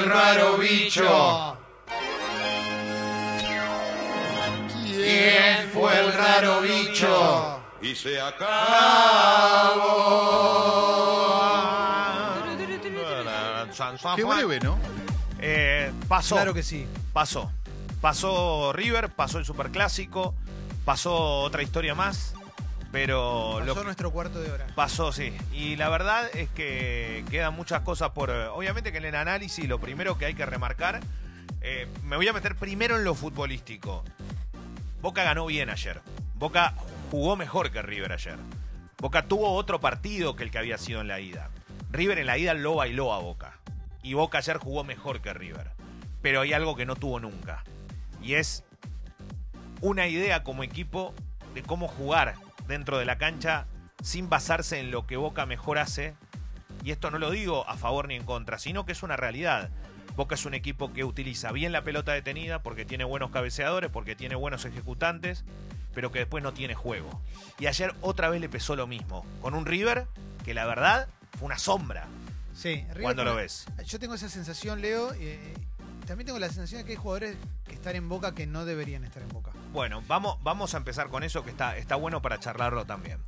el raro bicho? ¿Quién fue el raro bicho? Y se acabó. Qué breve, ¿no? Eh, pasó. Claro que sí. Pasó. Pasó River, pasó el Superclásico, pasó otra historia más, pero lo Pasó nuestro cuarto de hora. pasó, sí. Y la verdad es que quedan muchas cosas por... eh, Obviamente que en el análisis lo primero que hay que remarcar, eh, me voy a meter primero en lo futbolístico. Boca ganó bien ayer. Boca jugó mejor que River ayer. Boca tuvo otro partido que el que había sido en la ida. River en la ida lo bailó a Boca. Y Boca ayer jugó mejor que River. Pero hay algo que no tuvo nunca. Y es una idea como equipo de cómo jugar dentro de la cancha sin basarse en lo que Boca mejor hace. Y esto no lo digo a favor ni en contra, sino que es una realidad. Boca es un equipo que utiliza bien la pelota detenida porque tiene buenos cabeceadores, porque tiene buenos ejecutantes, pero que después no tiene juego. Y ayer otra vez le pesó lo mismo, con un River que la verdad fue una sombra. Sí, River ¿Cuándo lo ves? Yo tengo esa sensación, Leo. eh, también tengo la sensación de que hay jugadores que están en Boca que no deberían estar en Boca. Bueno, vamos, vamos a empezar con eso que está, está bueno para charlarlo también.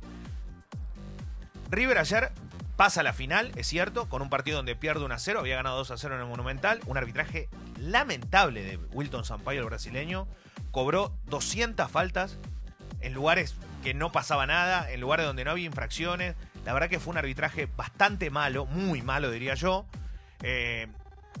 River ayer pasa la final, es cierto, con un partido donde pierde 1 a 0, había ganado 2 a 0 en el Monumental, un arbitraje lamentable de Wilton Sampaio, el brasileño, cobró 200 faltas en lugares que no pasaba nada, en lugares donde no había infracciones. La verdad que fue un arbitraje bastante malo, muy malo diría yo. Eh,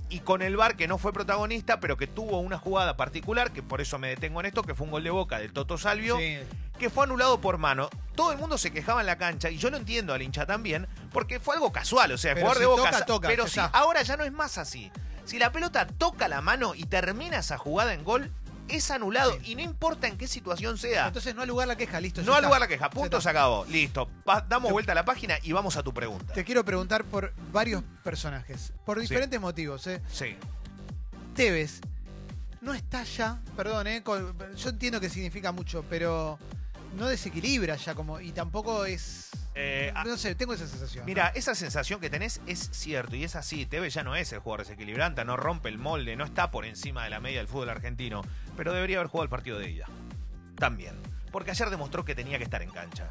y con el VAR que no fue protagonista, pero que tuvo una jugada particular, que por eso me detengo en esto, que fue un gol de boca del Toto Salvio, Sí. que fue anulado por mano. Todo el mundo se quejaba en la cancha, y yo lo entiendo al hincha también, porque fue algo casual, o sea, el jugador si de boca. toca, toca, pero está. ahora ya no es más así. Si la pelota toca la mano y termina esa jugada en gol, es anulado, Sí. y no importa en qué situación sea. Entonces no al lugar la queja, listo. no al lugar la queja, punto, se acabó. Listo, Pa- damos vuelta a la página y vamos a tu pregunta. Te quiero preguntar por varios personajes, por Sí. diferentes motivos. ¿eh? Sí. Tevez no está ya, perdón, ¿eh? yo entiendo que significa mucho, pero no desequilibra ya como y tampoco es Eh, no sé, tengo esa sensación. Mira, esa sensación que tenés es cierto y es así. Tevez ya no es el jugador desequilibrante, no rompe el molde, no está por encima de la media del fútbol argentino, pero debería haber jugado el partido de ida. También. Porque ayer demostró que tenía que estar en cancha.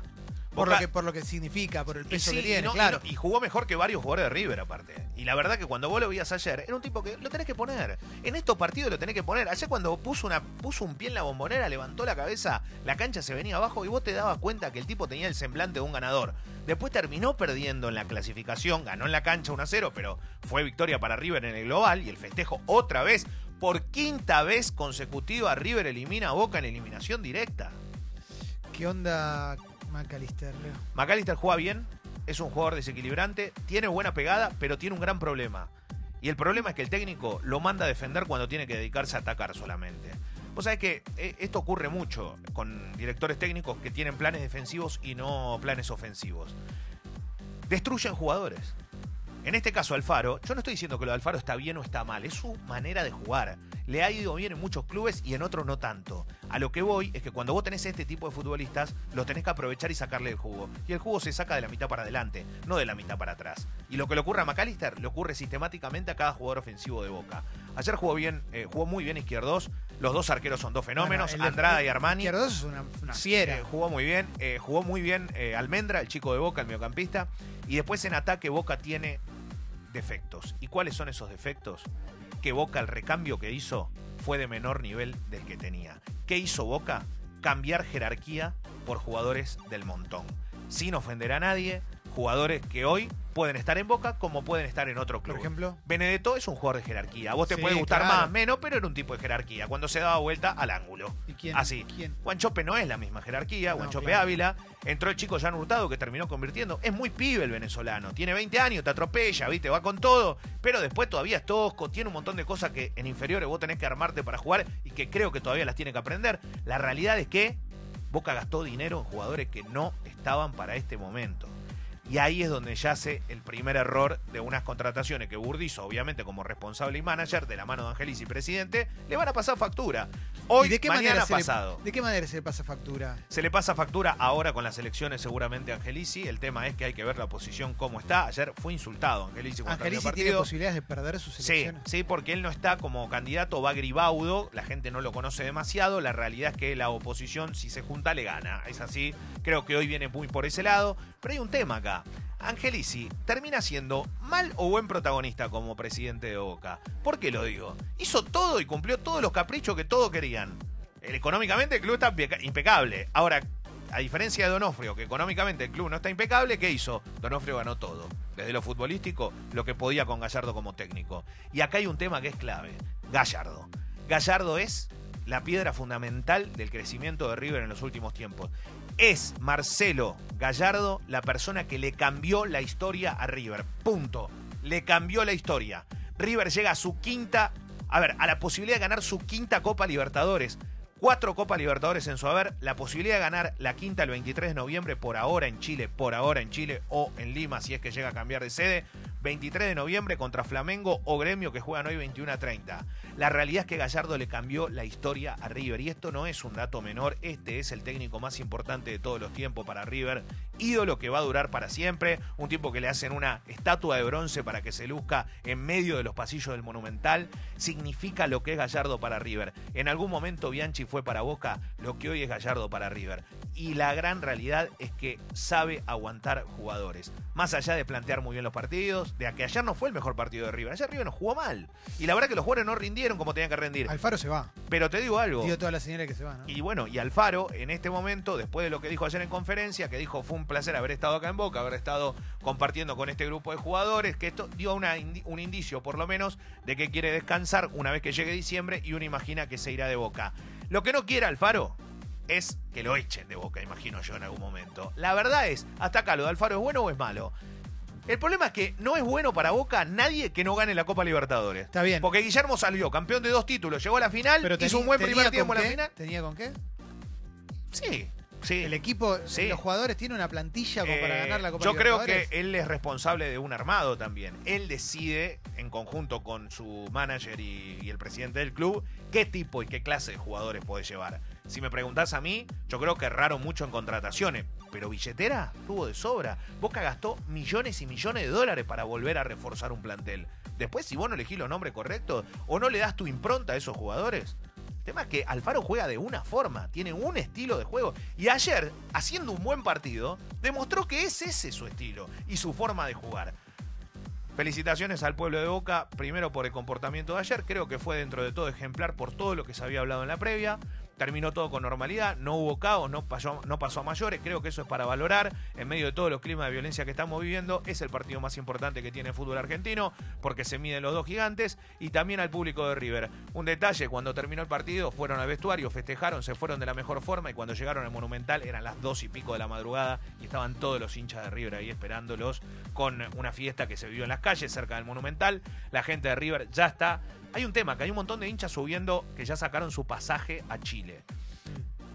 Por Boca- lo que por lo que significa, por el peso sí, que y claro. no- Y, jugó mejor que varios jugadores de River, aparte. Y la verdad que cuando vos lo veías ayer, era un tipo que lo tenés que poner. En estos partidos lo tenés que poner. Ayer cuando puso, una, puso un pie en la bombonera, levantó la cabeza, la cancha se venía abajo y vos te dabas cuenta que el tipo tenía el semblante de un ganador. Después terminó perdiendo en la clasificación, ganó en la cancha 1 a 0, pero fue victoria para River en el global y el festejo otra vez. Por quinta vez consecutiva, River elimina a Boca en eliminación directa. ¿Qué onda McAllister? McAllister juega bien, es un jugador desequilibrante, tiene buena pegada, pero tiene un gran problema. Y el problema es que el técnico lo manda a defender cuando tiene que dedicarse a atacar solamente. Vos sabés que eh, esto ocurre mucho con directores técnicos que tienen planes defensivos y no planes ofensivos. Destruyen jugadores. En este caso, Alfaro, yo no estoy diciendo que lo de Alfaro está bien o está mal, es su manera de jugar. Le ha ido bien en muchos clubes y en otros no tanto. A lo que voy es que cuando vos tenés este tipo de futbolistas, los tenés que aprovechar y sacarle el jugo. Y el jugo se saca de la mitad para adelante, no de la mitad para atrás. Y lo que le ocurre a McAllister, le ocurre sistemáticamente a cada jugador ofensivo de Boca. Ayer jugó bien, eh, jugó muy bien Izquierdos, los dos arqueros son dos fenómenos, Bueno, el- Andrada y Armani. Izquierdos es una, una fiera. Eh, jugó muy bien, eh, jugó muy bien Almendra, el chico de Boca, el mediocampista. Y después en ataque Boca tiene defectos. ¿Y cuáles son esos defectos? Que Boca, el recambio que hizo, fue de menor nivel del que tenía. ¿Qué hizo Boca? Cambiar jerarquía por jugadores del montón. Sin ofender a nadie, jugadores que hoy pueden estar en Boca como pueden estar en otro club. Por ejemplo, Benedetto es un jugador de jerarquía. A vos te Sí, puede gustar claro. más, menos, pero era un tipo de jerarquía. Cuando se daba vuelta al ángulo. ¿y quién? Así. ¿Quién? Guanchope no es la misma jerarquía, No, Guanchope claro. Ávila. Entró el chico Jan Hurtado que terminó convirtiendo. Es muy pibe el venezolano. Tiene 20 años, te atropella, ¿viste? Va con todo. Pero después todavía es tosco. Tiene un montón de cosas que en inferiores vos tenés que armarte para jugar y que creo que todavía las tiene que aprender. La realidad es que Boca gastó dinero en jugadores que no estaban para este momento. Y ahí es donde yace el primer error de unas contrataciones que Burdizo, obviamente como responsable y manager, de la mano de Angelis y presidente, le van a pasar factura. Hoy, ¿Y de qué mañana manera se pasado. Le, ¿De qué manera se le pasa factura? Se le pasa factura ahora con las elecciones seguramente a Angelici. El tema es que hay que ver la oposición cómo está. Ayer fue insultado Angelici Angelici tiene posibilidades de perder sus Sí, elecciones. sí, porque él no está como candidato, va gribaudo, la gente no lo conoce demasiado, la realidad es que la oposición, si se junta, le gana. Es así, creo que hoy viene muy por ese lado, pero hay un tema acá. Angelici termina siendo mal o buen protagonista como presidente de Boca. ¿Por qué lo digo? Hizo todo y cumplió todos los caprichos que todos querían. Económicamente el club está impeca- impecable. Ahora, a diferencia de Donofrio, que económicamente el club no está impecable, ¿qué hizo? Donofrio ganó todo. Desde lo futbolístico, lo que podía con Gallardo como técnico. Y acá hay un tema que es clave. Gallardo. Gallardo es la piedra fundamental del crecimiento de River en los últimos tiempos. Es Marcelo Gallardo la persona que le cambió la historia a River. Punto. Le cambió la historia. River llega a su quinta, a ver, a la posibilidad de ganar su quinta Copa Libertadores. Cuatro Copas Libertadores en su haber, la posibilidad de ganar la quinta el 23 de noviembre por ahora en Chile, por ahora en Chile o en Lima si es que llega a cambiar de sede. 23 de noviembre contra Flamengo o Gremio que juegan hoy 21 a 30. La realidad es que Gallardo le cambió la historia a River y esto no es un dato menor, este es el técnico más importante de todos los tiempos para River, ídolo que va a durar para siempre, un tipo que le hacen una estatua de bronce para que se luzca en medio de los pasillos del Monumental, significa lo que es Gallardo para River. En algún momento Bianchi fue para Boca lo que hoy es Gallardo para River. Y la gran realidad es que sabe aguantar jugadores. Más allá de plantear muy bien los partidos, de que ayer no fue el mejor partido de River. Ayer River no jugó mal. Y la verdad que los jugadores no rindieron como tenían que rendir. Alfaro se va. Pero te digo algo. Dio todas las señales que se va, ¿no? Y bueno, y Alfaro, en este momento, después de lo que dijo ayer en conferencia, que dijo fue un placer haber estado acá en Boca, haber estado compartiendo con este grupo de jugadores, que esto dio una un indicio, por lo menos, de que quiere descansar una vez que llegue diciembre y uno imagina que se irá de Boca. Lo que no quiere Alfaro es que lo echen de Boca, imagino yo en algún momento. La verdad es, hasta acá, ¿lo de Alfaro es bueno o es malo? El problema es que no es bueno para Boca nadie que no gane la Copa Libertadores. Está bien. Porque Guillermo salió campeón de dos títulos, llegó a la final, Pero hizo un buen primer tiempo en la final. ¿Tenía con qué? Sí, sí. El equipo, Sí. los jugadores tienen una plantilla como para Eh, ganar la Copa Yo creo que él es responsable de un armado también. Él decide, en conjunto con su manager y, y el presidente del club, qué tipo y qué clase de jugadores puede llevar. Si me preguntás a mí, yo creo que erraron mucho en contrataciones. Pero billetera tuvo de sobra. Boca gastó millones y millones de dólares para volver a reforzar un plantel. Después, si vos no elegís los nombres correctos o no le das tu impronta a esos jugadores, el tema es que Alfaro juega de una forma, tiene un estilo de juego. Y ayer, haciendo un buen partido, demostró que es ese su estilo y su forma de jugar. Felicitaciones al pueblo de Boca, primero por el comportamiento de ayer, creo que fue dentro de todo ejemplar por todo lo que se había hablado en la previa. Terminó todo con normalidad, no hubo caos, no pasó, no pasó a mayores, creo que eso es para valorar. En medio de todos los climas de violencia que estamos viviendo, es el partido más importante que tiene el fútbol argentino, porque se miden los dos gigantes, y también al público de River. Un detalle, cuando terminó el partido, fueron al vestuario, festejaron, se fueron de la mejor forma, y cuando llegaron al Monumental eran las dos y pico de la madrugada, y estaban todos los hinchas de River ahí esperándolos con una fiesta que se vivió en las calles cerca del Monumental. La gente de River ya está. Hay un tema, que hay un montón de hinchas subiendo que ya sacaron su pasaje a Chile.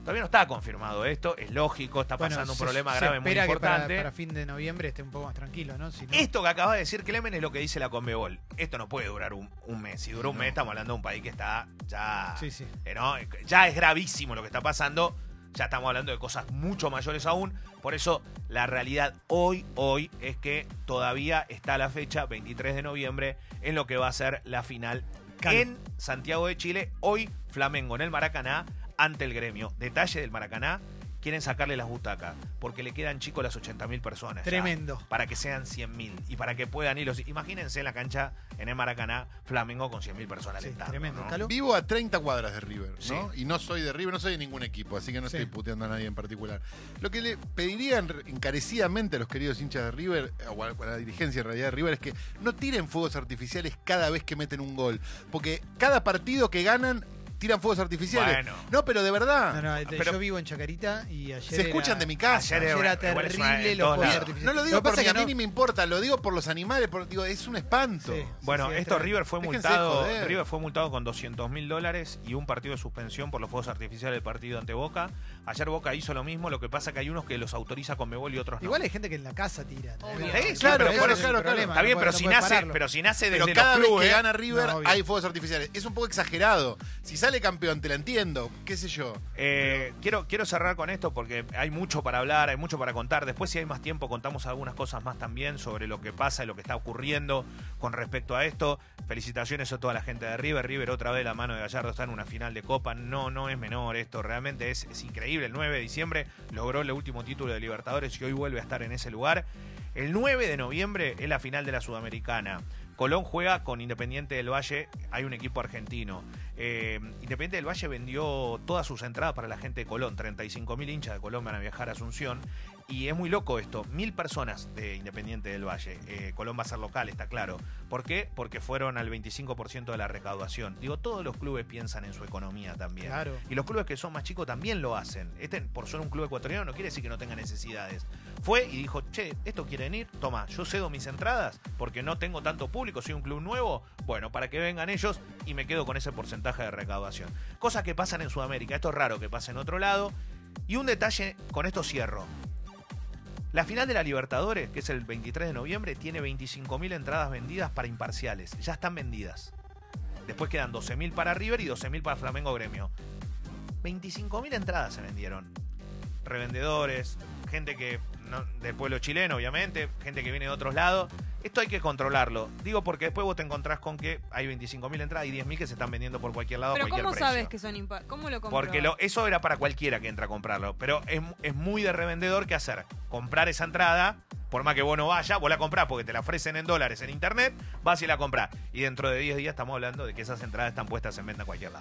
Todavía no está confirmado esto, es lógico, está Bueno, pasando un se- problema se grave muy espera que para- importante. para, fin de noviembre esté un poco más tranquilo, ¿no? Si no- Esto que acaba de decir Clemen es lo que dice la Conmebol. Esto no puede durar un, un mes. Si dura un mes, estamos hablando de un país que está ya. Sí, sí. eh, ¿no? Ya es gravísimo lo que está pasando. Ya estamos hablando de cosas mucho mayores aún. Por eso, la realidad hoy, hoy, es que todavía está la fecha, 23 de noviembre, en lo que va a ser la final En Santiago de Chile. Hoy, Flamengo en el Maracaná ante el gremio. Detalle del Maracaná. Quieren sacarle las butacas porque le quedan chicos las 80.000 personas. ya Tremendo. para que sean 100.000 y para que puedan ir los... Imagínense la cancha en el Maracaná, Flamengo con 100.000 personas Sí, alentando, tremendo. ¿no? Calo. Vivo a 30 cuadras de River, ¿no? Sí. Y no soy de River, no soy de ningún equipo, así que no Sí. estoy puteando a nadie en particular. Lo que le pediría en- encarecidamente a los queridos hinchas de River, o a, o a la dirigencia en realidad de River, es que no tiren fuegos artificiales cada vez que meten un gol. Porque cada partido que ganan tiran fuegos artificiales. Bueno. No, pero de verdad. No, no, de- Pero- yo vivo en Chacarita y ayer. se escuchan era- de mi casa. Ayer Ayer era terrible los fuegos artificiales. No lo digo que porque es a que mí ni me importa, lo digo por los animales, porque digo, es un espanto. Sí. Bueno, sí, esto. River fue Déjense multado, joder. River fue multado con 200 mil dólares y un partido de suspensión por los fuegos artificiales del partido ante Boca. Ayer Boca hizo lo mismo, lo que pasa que hay unos que los autoriza con Mebol y otros no. Igual hay gente que en la casa tira. Claro, claro, claro, problema, Está bien, no pero puede- si no nace, pero si nace Pero cada los vez que gana River hay fuegos artificiales. Es un poco exagerado. Si sale campeón, te la entiendo. ¿Qué sé yo? Eh, quiero, quiero cerrar con esto porque hay mucho para hablar, hay mucho para contar. Después, si hay más tiempo, contamos algunas cosas más también sobre lo que pasa y lo que está ocurriendo con respecto a esto. Felicitaciones a toda la gente de River. River otra vez la mano de Gallardo está en una final de Copa. No, no es menor esto, realmente es, es increíble. El 9 de diciembre logró el último título de Libertadores y hoy vuelve a estar en ese lugar. El 9 de noviembre es la final de la Sudamericana. Colón juega con Independiente del Valle, hay un equipo argentino. Eh, Independiente del Valle vendió todas sus entradas para la gente de Colón, 35 mil hinchas de Colón van a viajar a Asunción. Y es muy loco esto, mil personas de Independiente del Valle. Eh, Colón va a ser local, está claro. ¿Por qué? Porque fueron al 25% de la recaudación. Digo, todos los clubes piensan en su economía también. Claro. Y los clubes que son más chicos también lo hacen. Este, por ser un club ecuatoriano, no quiere decir que no tenga necesidades. Fue y dijo, che, ¿esto quieren ir? Toma, yo cedo mis entradas porque no tengo tanto público, soy un club nuevo. Bueno, para que vengan ellos y me quedo con ese porcentaje de recaudación. Cosas que pasan en Sudamérica. Esto es raro que pase en otro lado. Y un detalle, con esto cierro. La final de la Libertadores, que es el 23 de noviembre, tiene 25.000 entradas vendidas para imparciales. Ya están vendidas. Después quedan 12.000 para River y 12.000 para Flamengo Gremio. 25.000 entradas se vendieron. Revendedores, gente que no- del pueblo chileno, obviamente, gente que viene de otros lados. Esto hay que controlarlo. Digo porque después vos te encontrás con que hay 25.000 entradas y 10.000 que se están vendiendo por cualquier lado a Pero cualquier ¿cómo precio. sabes que son impar? ¿Cómo lo compras? Porque lo- eso era para cualquiera que entra a comprarlo. Pero es, es muy de revendedor que hacer. Comprar esa entrada, por más que vos no vayas, vos la comprás porque te la ofrecen en dólares en internet, vas y la comprás. Y dentro de 10 días estamos hablando de que esas entradas están puestas en venta en cualquier lado.